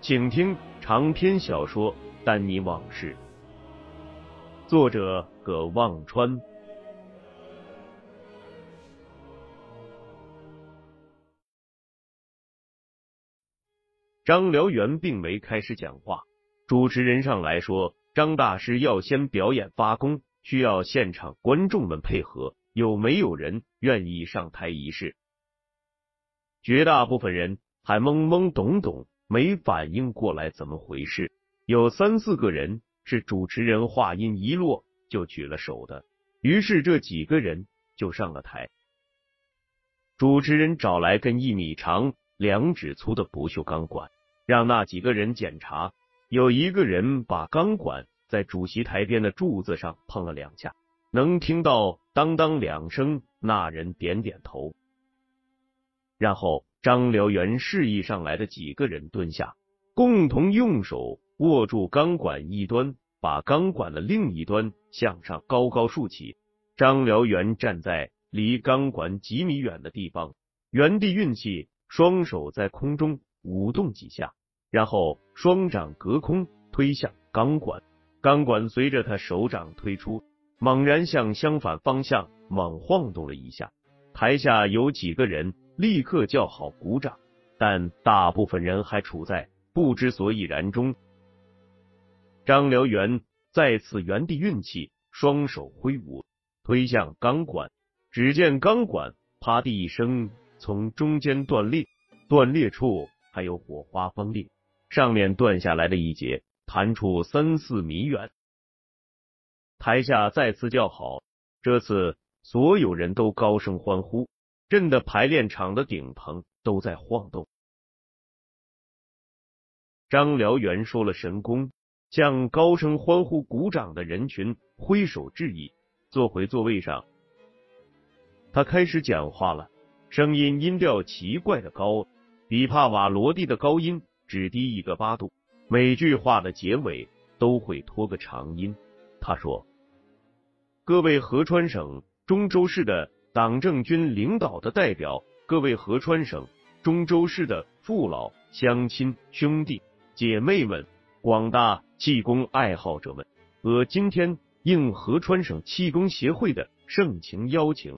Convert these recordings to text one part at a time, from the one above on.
请听长篇小说《丹尼往事》，作者葛望川。张辽元并没开始讲话，主持人上来说，张大师要先表演发功，需要现场观众们配合。有没有人愿意上台一试？绝大部分人还懵懵懂懂。没反应过来怎么回事，有三四个人是主持人话音一落就举了手的，于是这几个人就上了台。主持人找来根一米长、两指粗的不锈钢管，让那几个人检查。有一个人把钢管在主席台边的柱子上碰了两下，能听到当当两声。那人点点头，然后。张辽元示意上来的几个人蹲下，共同用手握住钢管一端，把钢管的另一端向上高高竖起。张辽元站在离钢管几米远的地方，原地运气，双手在空中舞动几下，然后双掌隔空推向钢管，钢管随着他手掌推出，猛然向相反方向猛晃动了一下。台下有几个人。立刻叫好鼓掌，但大部分人还处在不知所以然中。张辽元再次原地运气，双手挥舞，推向钢管。只见钢管啪的一声从中间断裂，断裂处还有火花崩裂，上面断下来的一节弹出三四米远。台下再次叫好，这次所有人都高声欢呼。震的排练场的顶棚都在晃动。张辽元说了神功，向高声欢呼、鼓掌的人群挥手致意，坐回座位上。他开始讲话了，声音音调奇怪的高，比帕瓦罗蒂的高音只低一个八度，每句话的结尾都会拖个长音。他说：“各位合川省中州市的。”党政军领导的代表，各位合川省中州市的父老乡亲兄弟姐妹们，广大气功爱好者们，我今天应合川省气功协会的盛情邀请，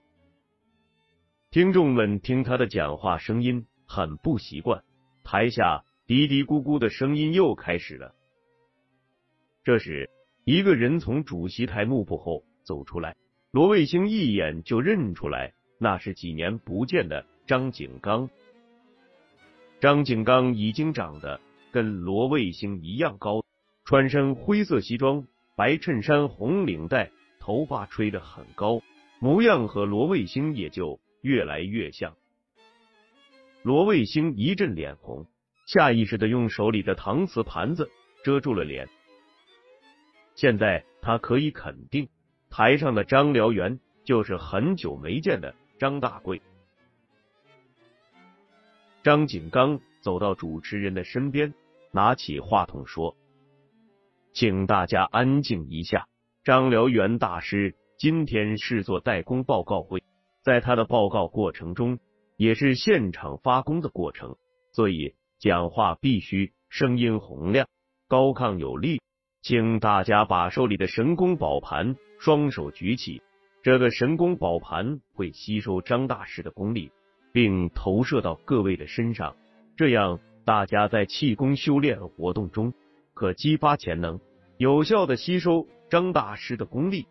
听众们听他的讲话声音很不习惯，台下嘀嘀咕咕的声音又开始了。这时，一个人从主席台幕布后走出来。罗卫星一眼就认出来，那是几年不见的张景刚。张景刚已经长得跟罗卫星一样高，穿身灰色西装、白衬衫、红领带，头发吹得很高，模样和罗卫星也就越来越像。罗卫星一阵脸红，下意识的用手里的搪瓷盘子遮住了脸。现在他可以肯定。台上的张辽元就是很久没见的张大贵。张景刚走到主持人的身边，拿起话筒说：“请大家安静一下。张辽元大师今天是做代工报告会，在他的报告过程中，也是现场发功的过程，所以讲话必须声音洪亮、高亢有力。请大家把手里的神功宝盘。”双手举起，这个神功宝盘会吸收张大师的功力，并投射到各位的身上，这样大家在气功修炼活动中可激发潜能，有效的吸收张大师的功力。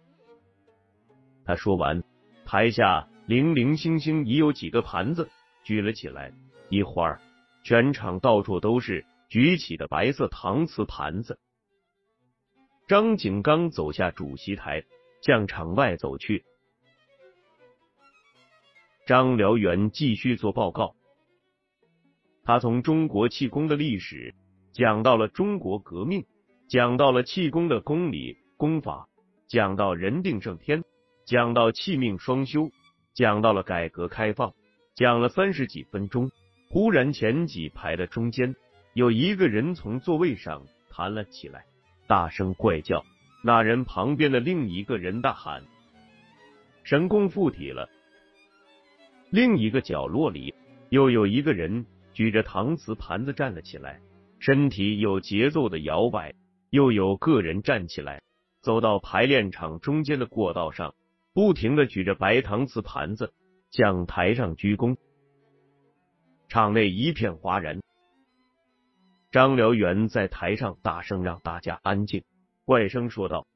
他说完，台下零零星星已有几个盘子举了起来，一会儿，全场到处都是举起的白色搪瓷盘子。张景刚走下主席台，向场外走去。张辽元继续做报告，他从中国气功的历史讲到了中国革命，讲到了气功的功理功法，讲到人定胜天，讲到气命双修，讲到了改革开放，讲了三十几分钟。忽然前几排的中间有一个人从座位上弹了起来，大声怪叫。那人旁边的另一个人大喊：“神功附体了！”另一个角落里，又有一个人举着搪瓷盘子站了起来，身体有节奏的摇摆。又有个人站起来，走到排练场中间的过道上，不停的举着白搪瓷盘子向台上鞠躬。场内一片哗然。张辽元在台上大声让大家安静，怪声说道：“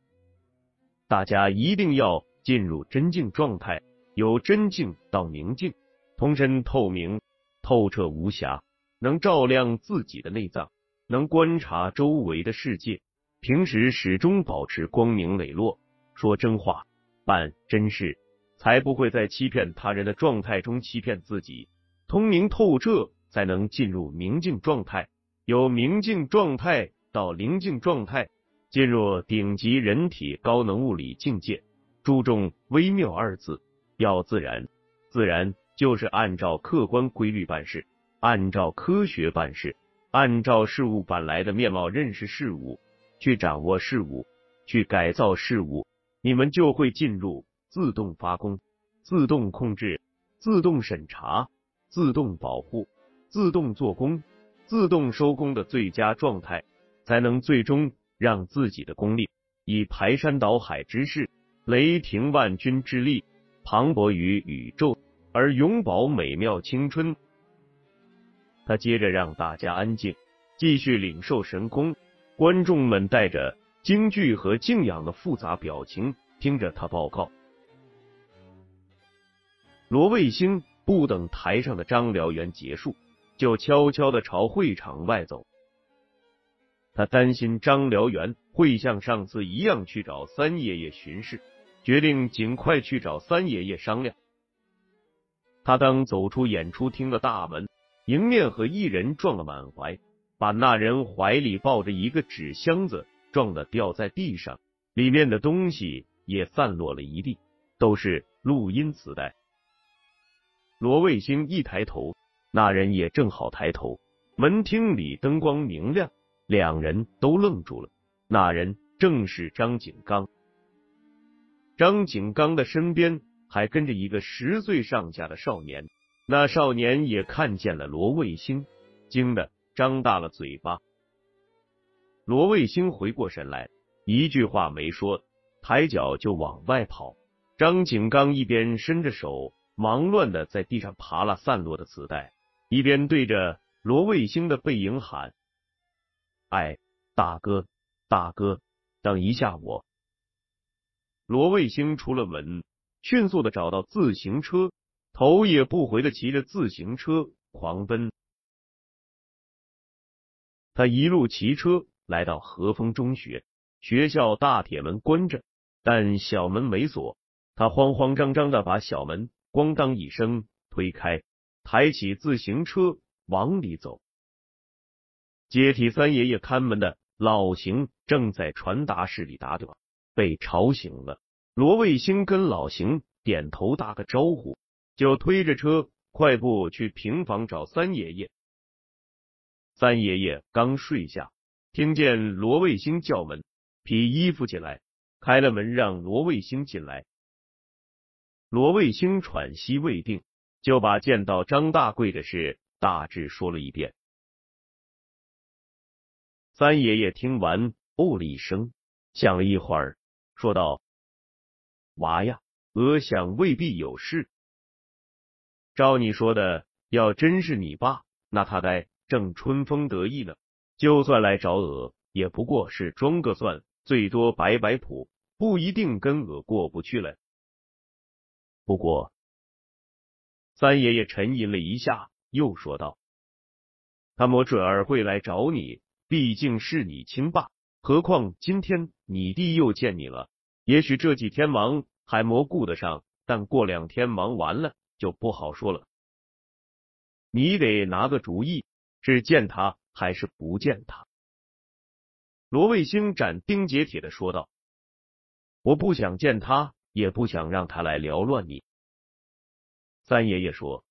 大家一定要进入真静状态。”由真静到明静，通身透明、透彻无瑕，能照亮自己的内脏，能观察周围的世界。平时始终保持光明磊落，说真话，办真事，才不会在欺骗他人的状态中欺骗自己。通明透彻，才能进入明净状态。由明净状态到灵净状态，进入顶级人体高能物理境界。注重微妙二字。要自然，自然就是按照客观规律办事，按照科学办事，按照事物本来的面貌认识事物，去掌握事物，去改造事物，你们就会进入自动发功、自动控制、自动审查、自动保护、自动做工、自动收工的最佳状态，才能最终让自己的功力以排山倒海之势、雷霆万钧之力。磅礴于宇宙，而永葆美妙青春。他接着让大家安静，继续领受神功。观众们带着惊惧和敬仰的复杂表情听着他报告。罗卫星不等台上的张辽元结束，就悄悄的朝会场外走。他担心张辽元会像上次一样去找三爷爷巡视。决定尽快去找三爷爷商量。他当走出演出厅的大门，迎面和一人撞了满怀，把那人怀里抱着一个纸箱子撞得掉在地上，里面的东西也散落了一地，都是录音磁带。罗卫星一抬头，那人也正好抬头，门厅里灯光明亮，两人都愣住了。那人正是张景刚。张景刚的身边还跟着一个十岁上下的少年，那少年也看见了罗卫星，惊得张大了嘴巴。罗卫星回过神来，一句话没说，抬脚就往外跑。张景刚一边伸着手，忙乱的在地上爬拉散落的磁带，一边对着罗卫星的背影喊：“哎，大哥，大哥，等一下我。”罗卫星出了门，迅速的找到自行车，头也不回的骑着自行车狂奔。他一路骑车来到和风中学，学校大铁门关着，但小门没锁。他慌慌张张的把小门咣当一声推开，抬起自行车往里走。接替三爷爷看门的老邢正在传达室里打盹。被吵醒了，罗卫星跟老邢点头打个招呼，就推着车快步去平房找三爷爷。三爷爷刚睡下，听见罗卫星叫门，披衣服进来，开了门让罗卫星进来。罗卫星喘息未定，就把见到张大贵的事大致说了一遍。三爷爷听完，哦了一声，想了一会儿。说道：“娃呀，额想未必有事。”照你说的，要真是你爸，那他该正春风得意呢。就算来找额，也不过是装个蒜，最多摆摆谱，不一定跟额过不去了。不过，三爷爷沉吟了一下，又说道：“他没准儿会来找你，毕竟是你亲爸。何况今天你弟又见你了，也许这几天忙还没顾得上，但过两天忙完了就不好说了。你得拿个主意，是见他还是不见他？”罗卫星斩钉截铁的说道：“我不想见他。”也不想让他来撩乱你。三爷爷说：“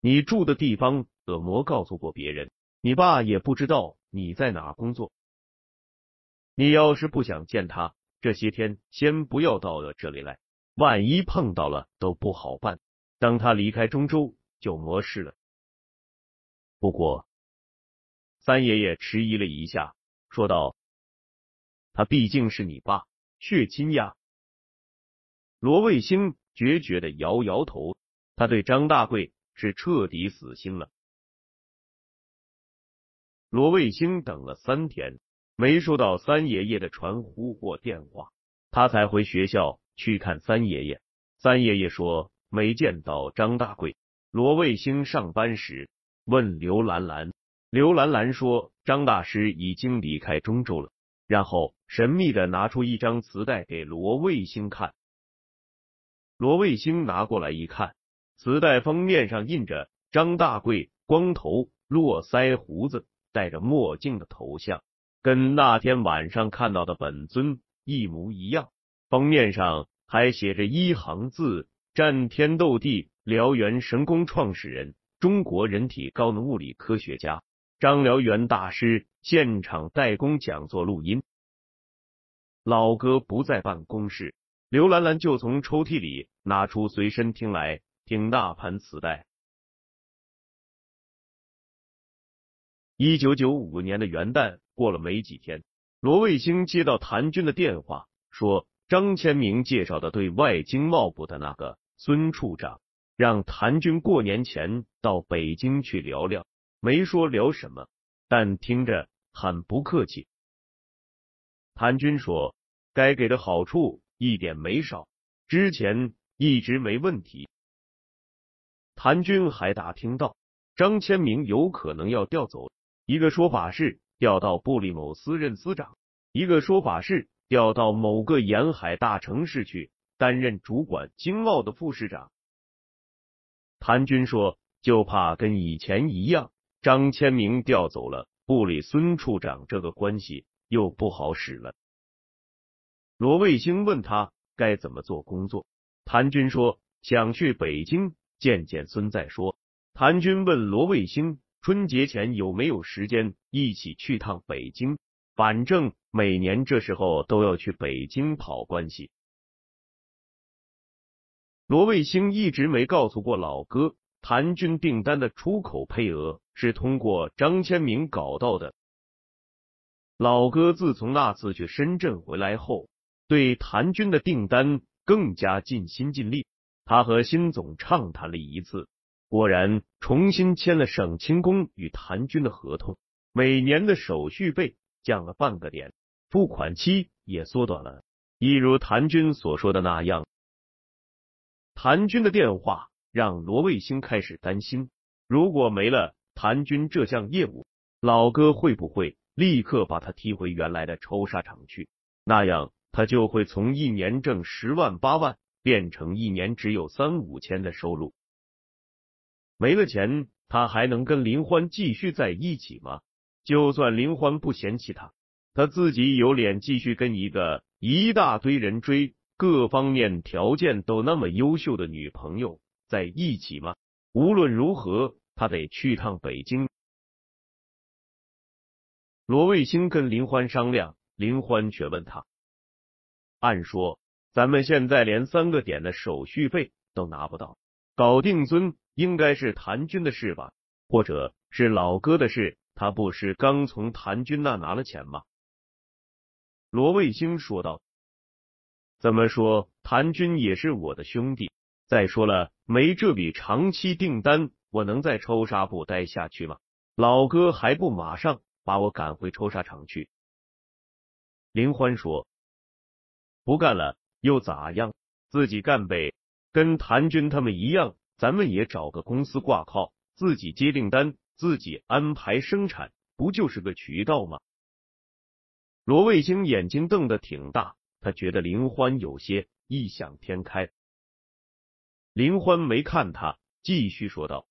你住的地方，恶魔告诉过别人，你爸也不知道你在哪工作。你要是不想见他，这些天先不要到了这里来，万一碰到了都不好办。等他离开中州，就没事了。不过，三爷爷迟疑了一下，说道：‘他毕竟是你爸，血亲呀。’”罗卫星决绝的摇摇头，他对张大贵是彻底死心了。罗卫星等了三天，没收到三爷爷的传呼或电话，他才回学校去看三爷爷。三爷爷说没见到张大贵。罗卫星上班时问刘兰兰，刘兰兰说张大师已经离开中州了，然后神秘的拿出一张磁带给罗卫星看。罗卫星拿过来一看，磁带封面上印着张大贵光头、络腮胡子、戴着墨镜的头像，跟那天晚上看到的本尊一模一样。封面上还写着一行字：“战天斗地，燎原神功创始人，中国人体高能物理科学家张燎原大师现场代工讲座录音。”老哥不在办公室。刘兰兰就从抽屉里拿出随身听来听那盘磁带。一九九五年的元旦过了没几天，罗卫星接到谭军的电话，说张千明介绍的对外经贸部的那个孙处长，让谭军过年前到北京去聊聊，没说聊什么，但听着很不客气。谭军说，该给的好处。一点没少，之前一直没问题。谭军还打听到张千明有可能要调走，一个说法是调到布里某司任司长，一个说法是调到某个沿海大城市去担任主管经贸的副市长。谭军说，就怕跟以前一样，张千明调走了，布里孙处长这个关系又不好使了。罗卫星问他该怎么做工作，谭军说想去北京见见孙再说。谭军问罗卫星春节前有没有时间一起去趟北京，反正每年这时候都要去北京跑关系。罗卫星一直没告诉过老哥，谭军订单的出口配额是通过张千明搞到的。老哥自从那次去深圳回来后。对谭军的订单更加尽心尽力，他和辛总畅谈了一次，果然重新签了省轻工与谭军的合同，每年的手续费降了半个点，付款期也缩短了，一如谭军所说的那样。谭军的电话让罗卫星开始担心，如果没了谭军这项业务，老哥会不会立刻把他踢回原来的抽沙厂去？那样。他就会从一年挣十万八万变成一年只有三五千的收入。没了钱，他还能跟林欢继续在一起吗？就算林欢不嫌弃他，他自己有脸继续跟一个一大堆人追、各方面条件都那么优秀的女朋友在一起吗？无论如何，他得去趟北京。罗卫星跟林欢商量，林欢却问他。按说，咱们现在连三个点的手续费都拿不到，搞定尊应该是谭军的事吧？或者是老哥的事？他不是刚从谭军那拿了钱吗？罗卫星说道：“怎么说，谭军也是我的兄弟，再说了，没这笔长期订单，我能在抽纱布待下去吗？老哥还不马上把我赶回抽纱厂去？林欢说：“不干了又咋样？自己干呗，跟谭军他们一样，咱们也找个公司挂靠，自己接订单，自己安排生产，不就是个渠道吗？”罗卫星眼睛瞪得挺大，他觉得林欢有些异想天开。林欢没看他，继续说道：“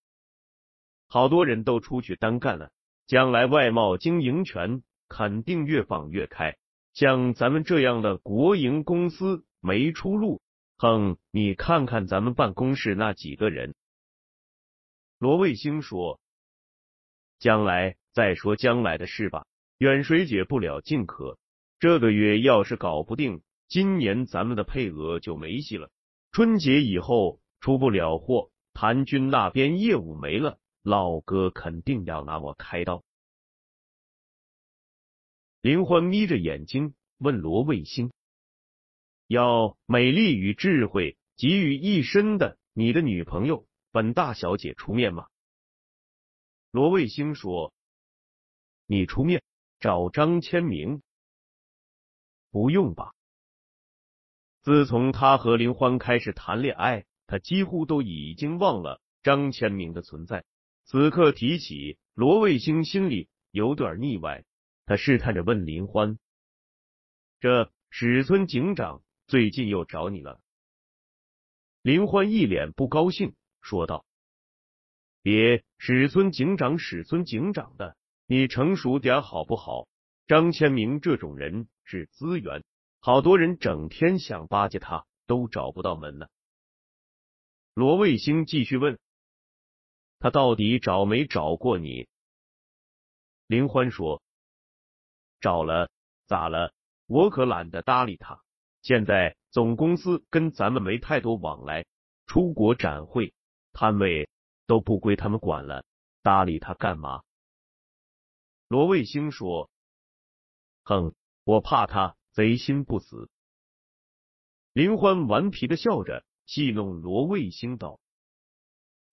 好多人都出去单干了，将来外贸经营权肯定越放越开。”像咱们这样的国营公司没出路，哼！你看看咱们办公室那几个人。罗卫星说：“将来再说将来的事吧，远水解不了近渴。这个月要是搞不定，今年咱们的配额就没戏了。春节以后出不了货，谭军那边业务没了，老哥肯定要拿我开刀。”林欢眯着眼睛问罗卫星：“要美丽与智慧集于一身的你的女朋友本大小姐出面吗？”罗卫星说：“你出面找张千明？不用吧？自从他和林欢开始谈恋爱，他几乎都已经忘了张千明的存在。此刻提起，罗卫星心里有点腻歪。”他试探着问林欢：“这史村警长最近又找你了？”林欢一脸不高兴说道：“别史村警长，史村警长的，你成熟点好不好？张千明这种人是资源，好多人整天想巴结他，都找不到门呢。”罗卫星继续问：“他到底找没找过你？”林欢说。找了，咋了？我可懒得搭理他。现在总公司跟咱们没太多往来，出国展会、摊位都不归他们管了，搭理他干嘛？罗卫星说：“哼，我怕他贼心不死。”林欢顽皮的笑着戏弄罗卫星道：“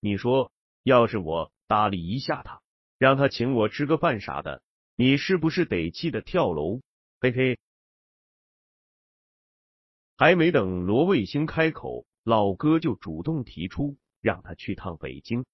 你说，要是我搭理一下他，让他请我吃个饭啥的。”你是不是得气的跳楼？嘿嘿，还没等罗卫星开口，老哥就主动提出让他去趟北京。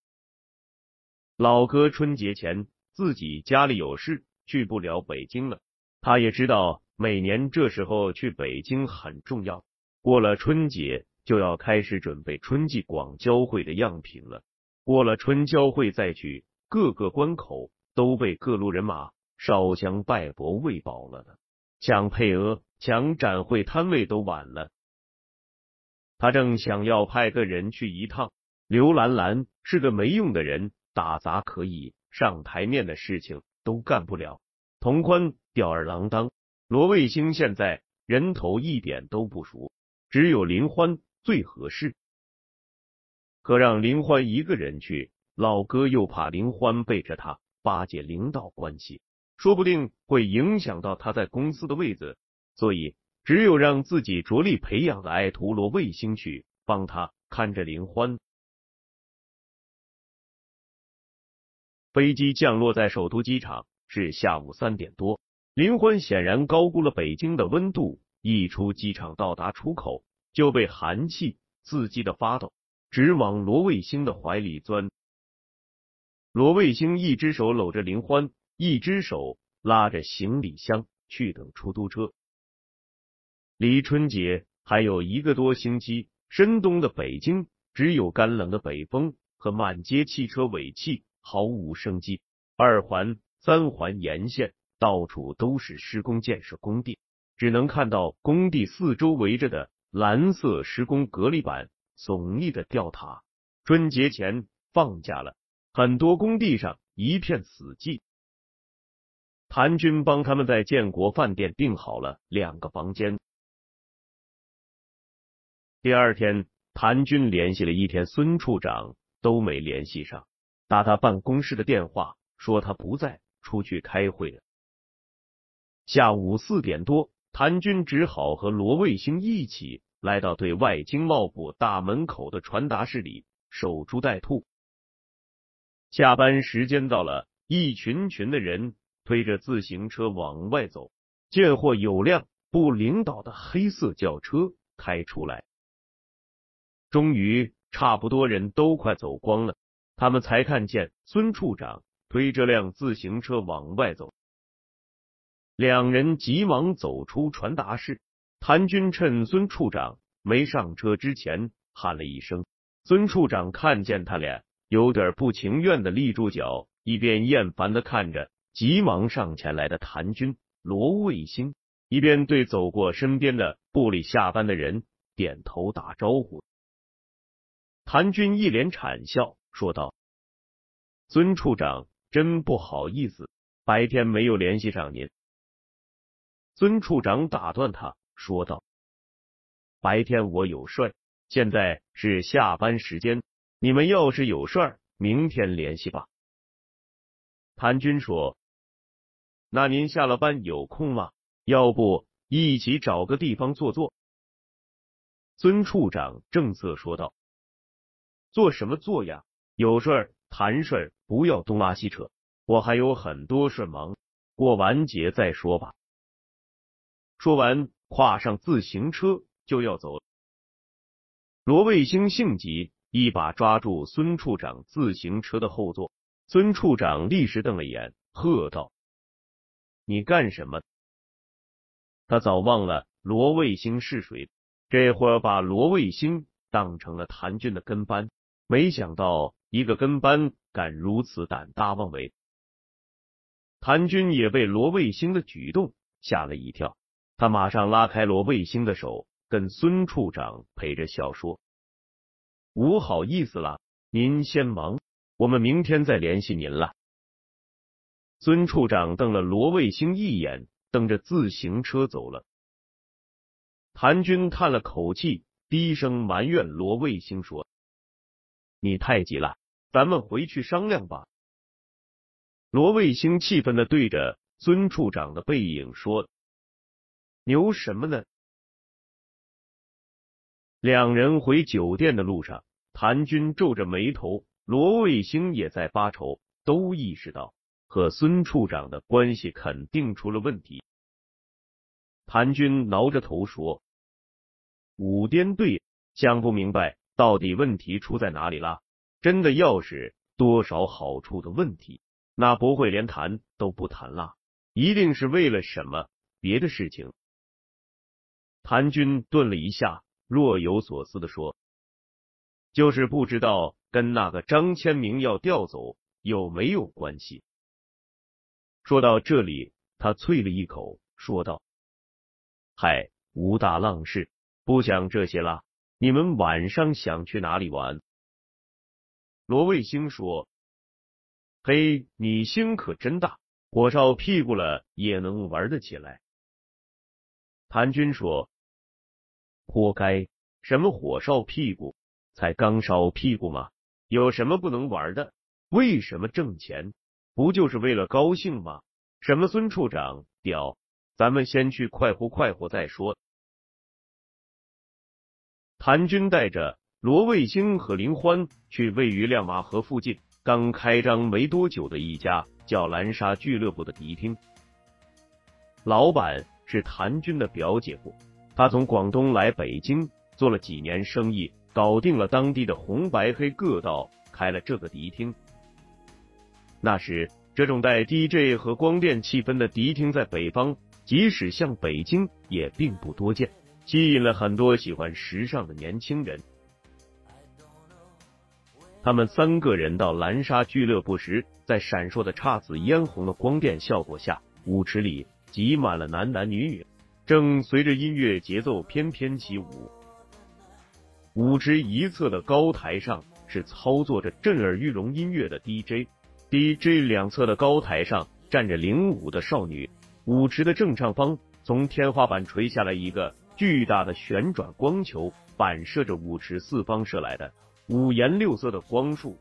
老哥春节前自己家里有事，去不了北京了。他也知道每年这时候去北京很重要，过了春节就要开始准备春季广交会的样品了。过了春交会再去，各个关口都被各路人马。烧香拜佛喂饱了的，抢配额、抢展会摊位都晚了。他正想要派个人去一趟，刘兰兰是个没用的人，打杂可以，上台面的事情都干不了。童宽吊儿郎当，罗卫星现在人头一点都不熟，只有林欢最合适。可让林欢一个人去，老哥又怕林欢背着他巴结领导关系。说不定会影响到他在公司的位子，所以只有让自己着力培养的爱图罗卫星去帮他看着林欢。飞机降落在首都机场是下午三点多，林欢显然高估了北京的温度，一出机场到达出口就被寒气刺激的发抖，直往罗卫星的怀里钻。罗卫星一只手搂着林欢。一只手拉着行李箱去等出租车。离春节还有一个多星期，深冬的北京只有干冷的北风和满街汽车尾气，毫无生机。二环、三环沿线到处都是施工建设工地，只能看到工地四周围着的蓝色施工隔离板、耸立的吊塔。春节前放假了，很多工地上一片死寂。谭军帮他们在建国饭店订好了两个房间。第二天，谭军联系了一天孙处长，都没联系上。打他办公室的电话，说他不在，出去开会了。下午四点多，谭军只好和罗卫星一起来到对外经贸部大门口的传达室里守株待兔。下班时间到了，一群群的人推着自行车往外走，见或有辆不领导的黑色轿车开出来。终于，差不多人都快走光了，他们才看见孙处长推着辆自行车往外走。两人急忙走出传达室，谭军趁孙处长没上车之前喊了一声。孙处长看见他俩。有点不情愿的立住脚，一边厌烦的看着急忙上前来的谭军、罗卫星，一边对走过身边的部里下班的人点头打招呼。谭军一脸谄笑说道：“孙处长，真不好意思，白天没有联系上您。”孙处长打断他说道：“白天我有事，现在是下班时间。”你们要是有事儿，明天联系吧。谭军说：“那您下了班有空吗？要不一起找个地方坐坐？”孙处长正色说道：“做什么坐呀？有事儿谈事儿，不要东拉西扯。我还有很多事忙，过完节再说吧。”说完，跨上自行车就要走。罗卫星性急。一把抓住孙处长自行车的后座，孙处长立时瞪了眼，喝道：“你干什么？”他早忘了罗卫星是谁，这会儿把罗卫星当成了谭军的跟班，没想到一个跟班敢如此胆大妄为。谭军也被罗卫星的举动吓了一跳，他马上拉开罗卫星的手，跟孙处长陪着笑说。不好意思了，您先忙，我们明天再联系您了。孙处长瞪了罗卫星一眼，蹬着自行车走了。谭军叹了口气，低声埋怨罗卫星说：“你太急了，咱们回去商量吧。”罗卫星气愤的对着孙处长的背影说：“牛什么呢？”两人回酒店的路上，谭军皱着眉头，罗卫星也在发愁，都意识到和孙处长的关系肯定出了问题。谭军挠着头说：“五颠对，想不明白到底问题出在哪里了。真的要是多少好处的问题，那不会连谈都不谈了，一定是为了什么别的事情。”谭军顿了一下。若有所思的说：“就是不知道跟那个张千明要调走有没有关系。”说到这里，他啐了一口，说道：“嗨，吴大浪事，不讲这些了。你们晚上想去哪里玩？”罗卫星说：“嘿，你心可真大，火烧屁股了也能玩得起来。”谭军说。活该！什么火烧屁股？才刚烧屁股吗？有什么不能玩的？为什么挣钱？不就是为了高兴吗？什么孙处长屌？咱们先去快活快活再说。谭军带着罗卫星和林欢去位于亮马河附近刚开张没多久的一家叫蓝沙俱乐部的迪厅，老板是谭军的表姐夫。他从广东来北京做了几年生意，搞定了当地的红白黑各道，开了这个迪厅。那时，这种带 DJ 和光电气氛的迪厅在北方，即使像北京也并不多见，吸引了很多喜欢时尚的年轻人。他们三个人到蓝沙俱乐部时，在闪烁的姹紫嫣红的光电效果下，舞池里挤满了男男女女。正随着音乐节奏翩翩起舞，舞池一侧的高台上是操作着震耳欲聋音乐的 DJ DJ 两侧的高台上站着领舞的少女。舞池的正上方，从天花板垂下来一个巨大的旋转光球，反射着舞池四方射来的五颜六色的光束。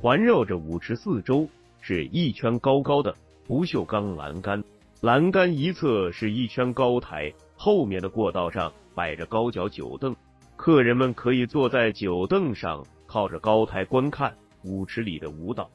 环绕着舞池四周是一圈高高的不锈钢栏杆。栏杆一侧是一圈高台，后面的过道上摆着高脚酒凳，客人们可以坐在酒凳上，靠着高台观看舞池里的舞蹈。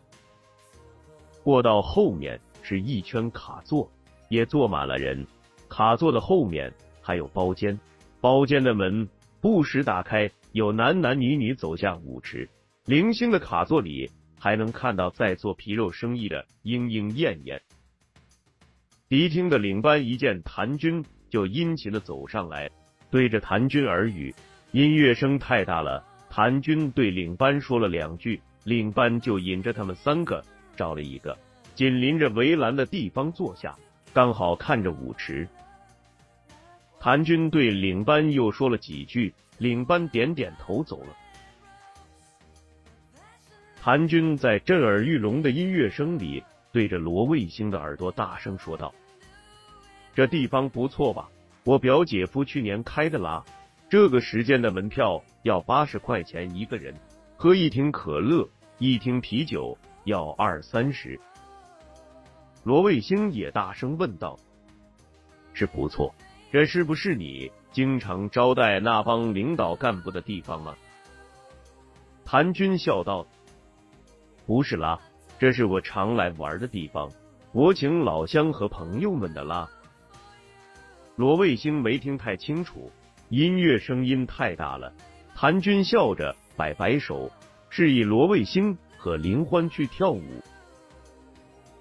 过道后面是一圈卡座，也坐满了人。卡座的后面还有包间，包间的门不时打开，有男男女女走下舞池。零星的卡座里还能看到在做皮肉生意的莺莺燕燕。迪厅的领班一见谭军，就殷勤的走上来，对着谭军耳语。音乐声太大了，谭军对领班说了两句，领班就引着他们三个找了一个紧邻着围栏的地方坐下，刚好看着舞池。谭军对领班又说了几句，领班点点头走了。谭军在震耳欲聋的音乐声里，对着罗卫星的耳朵大声说道。这地方不错吧？我表姐夫去年开的啦。这个时间的门票要八十块钱一个人，喝一瓶可乐、一听啤酒要二三十。罗卫星也大声问道：“是不错，这是不是你经常招待那帮领导干部的地方吗？”谭军笑道：“不是啦，这是我常来玩的地方，我请老乡和朋友们的啦。”罗卫星没听太清楚，音乐声音太大了。谭军笑着摆摆手，示意罗卫星和林欢去跳舞。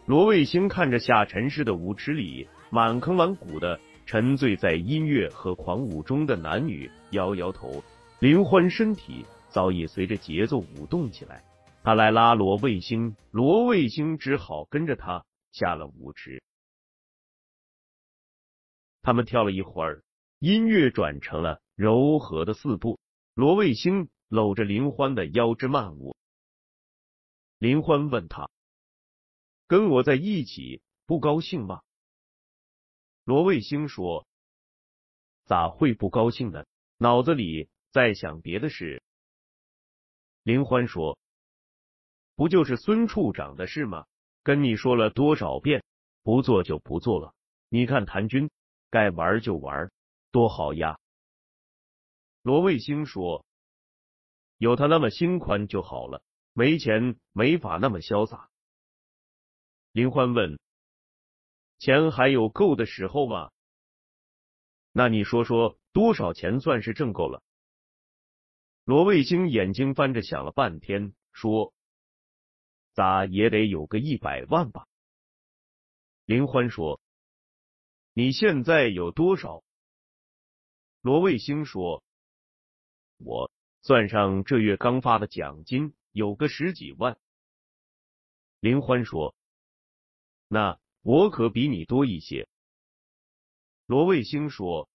罗卫星看着下沉式的舞池里满坑满谷的沉醉在音乐和狂舞中的男女，摇摇头。林欢身体早已随着节奏舞动起来，他来拉罗卫星，罗卫星只好跟着他下了舞池。他们跳了一会儿，音乐转成了柔和的四步。罗卫星搂着林欢的腰肢慢舞。林欢问他：“跟我在一起不高兴吗？”罗卫星说：“咋会不高兴呢？脑子里在想别的事。”林欢说：“不就是孙处长的事吗？跟你说了多少遍，不做就不做了。你看谭军。”该玩就玩，多好呀！罗卫星说：“有他那么心宽就好了，没钱没法那么潇洒。”林欢问：“钱还有够的时候吗？那你说说多少钱算是挣够了？”罗卫星眼睛翻着想了半天，说：“咋也得有个一百万吧？”林欢说。你现在有多少？罗卫星说：“我算上这月刚发的奖金，有个十几万。”林欢说：“那我可比你多一些。”罗卫星说：“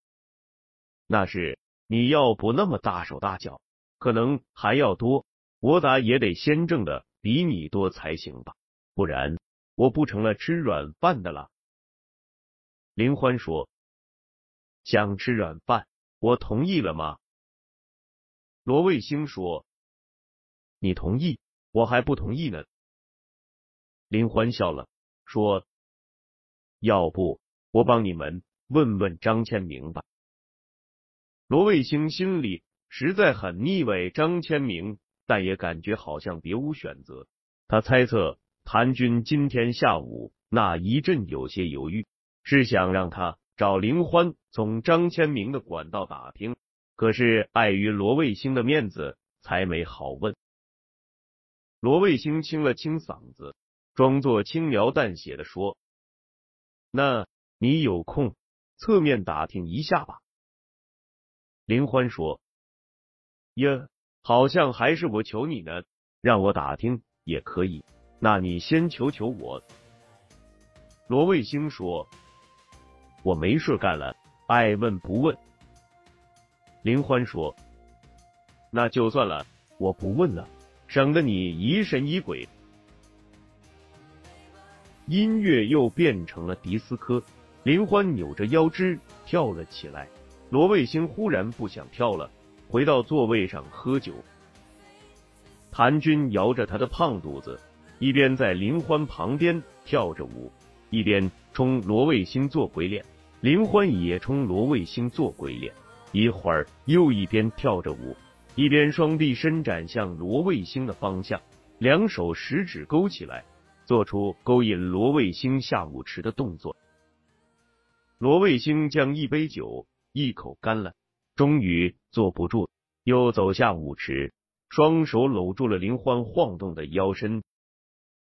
那是你要不那么大手大脚，可能还要多。我咋也得先挣的比你多才行吧？不然我不成了吃软饭的了。”林欢说：“想吃软饭，我同意了吗？”罗卫星说：“你同意，我还不同意呢。”林欢笑了，说：“要不我帮你们问问张千明吧。”罗卫星心里实在很腻歪张千明，但也感觉好像别无选择。他猜测谭军今天下午那一阵有些犹豫。是想让他找林欢从张千明的管道打听，可是碍于罗卫星的面子，才没好问。罗卫星清了清嗓子，装作轻描淡写的说：“那你有空侧面打听一下吧。”林欢说：“呀，好像还是我求你呢，让我打听也可以。那你先求求我。”罗卫星说。我没事干了，爱问不问。林欢说：“那就算了，我不问了，省得你疑神疑鬼。”音乐又变成了迪斯科，林欢扭着腰肢跳了起来。罗卫星忽然不想跳了，回到座位上喝酒。谭军摇着他的胖肚子，一边在林欢旁边跳着舞，一边冲罗卫星做鬼脸。林欢也冲罗卫星做鬼脸，一会儿又一边跳着舞，一边双臂伸展向罗卫星的方向，两手食指勾起来，做出勾引罗卫星下舞池的动作。罗卫星将一杯酒一口干了，终于坐不住，又走下舞池，双手搂住了林欢晃动的腰身，